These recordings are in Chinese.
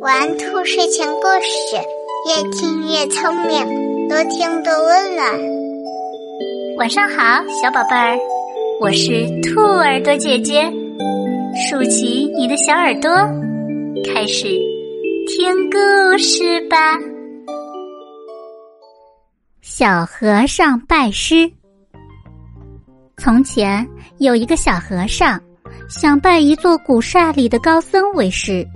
玩兔睡前故事，越听越聪明，多听多温暖。晚上好，小宝贝儿，我是兔耳朵姐姐，竖起你的小耳朵，开始听故事吧。小和尚拜师。从前有一个小和尚，想拜一座古刹里的高僧为师。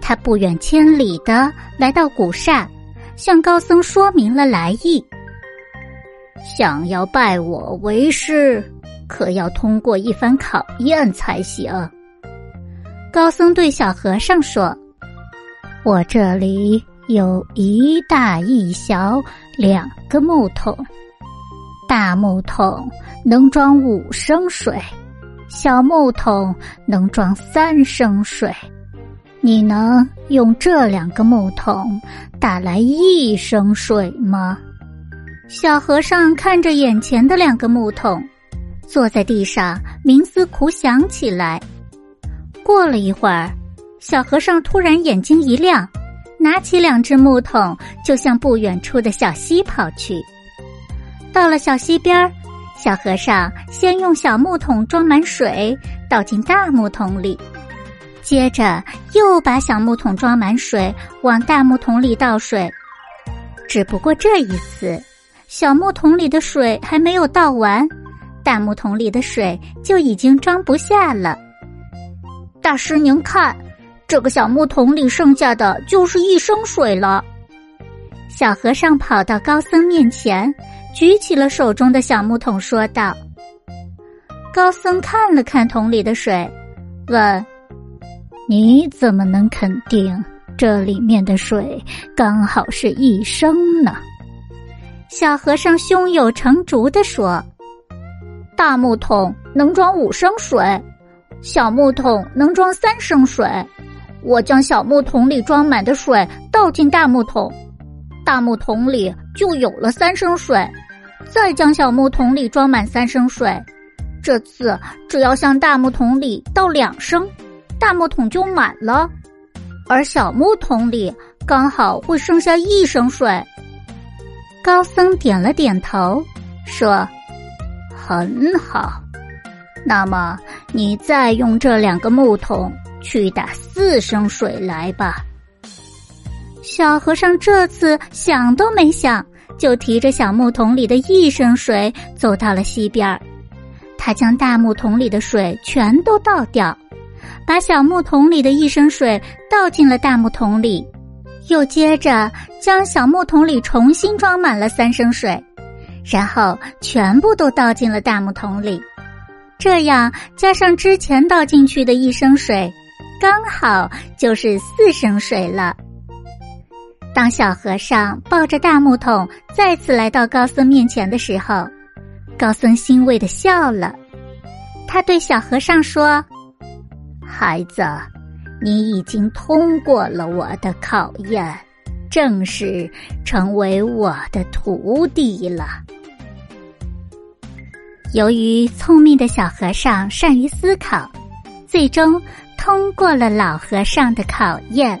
他不远千里的来到古刹，向高僧说明了来意。想要拜我为师，可要通过一番考验才行。高僧对小和尚说：“我这里有一大一小两个木桶，大木桶能装五升水，小木桶能装三升水。”你能用这两个木桶打来一升水吗？小和尚看着眼前的两个木桶，坐在地上冥思苦想起来。过了一会儿，小和尚突然眼睛一亮，拿起两只木桶就向不远处的小溪跑去。到了小溪边儿小和尚先用小木桶装满水，倒进大木桶里。接着又把小木桶装满水，往大木桶里倒水。只不过这一次，小木桶里的水还没有倒完，大木桶里的水就已经装不下了。大师，您看，这个小木桶里剩下的就是一升水了。小和尚跑到高僧面前，举起了手中的小木桶，说道：“高僧看了看桶里的水，问。”你怎么能肯定这里面的水刚好是一升呢？小和尚胸有成竹地说：“大木桶能装五升水，小木桶能装三升水。我将小木桶里装满的水倒进大木桶，大木桶里就有了三升水。再将小木桶里装满三升水，这次只要向大木桶里倒两升。”大木桶就满了，而小木桶里刚好会剩下一升水。高僧点了点头，说：“很好，那么你再用这两个木桶去打四升水来吧。”小和尚这次想都没想，就提着小木桶里的一升水走到了溪边儿，他将大木桶里的水全都倒掉。把小木桶里的一升水倒进了大木桶里，又接着将小木桶里重新装满了三升水，然后全部都倒进了大木桶里。这样加上之前倒进去的一升水，刚好就是四升水了。当小和尚抱着大木桶再次来到高僧面前的时候，高僧欣慰的笑了，他对小和尚说。孩子，你已经通过了我的考验，正式成为我的徒弟了。由于聪明的小和尚善于思考，最终通过了老和尚的考验。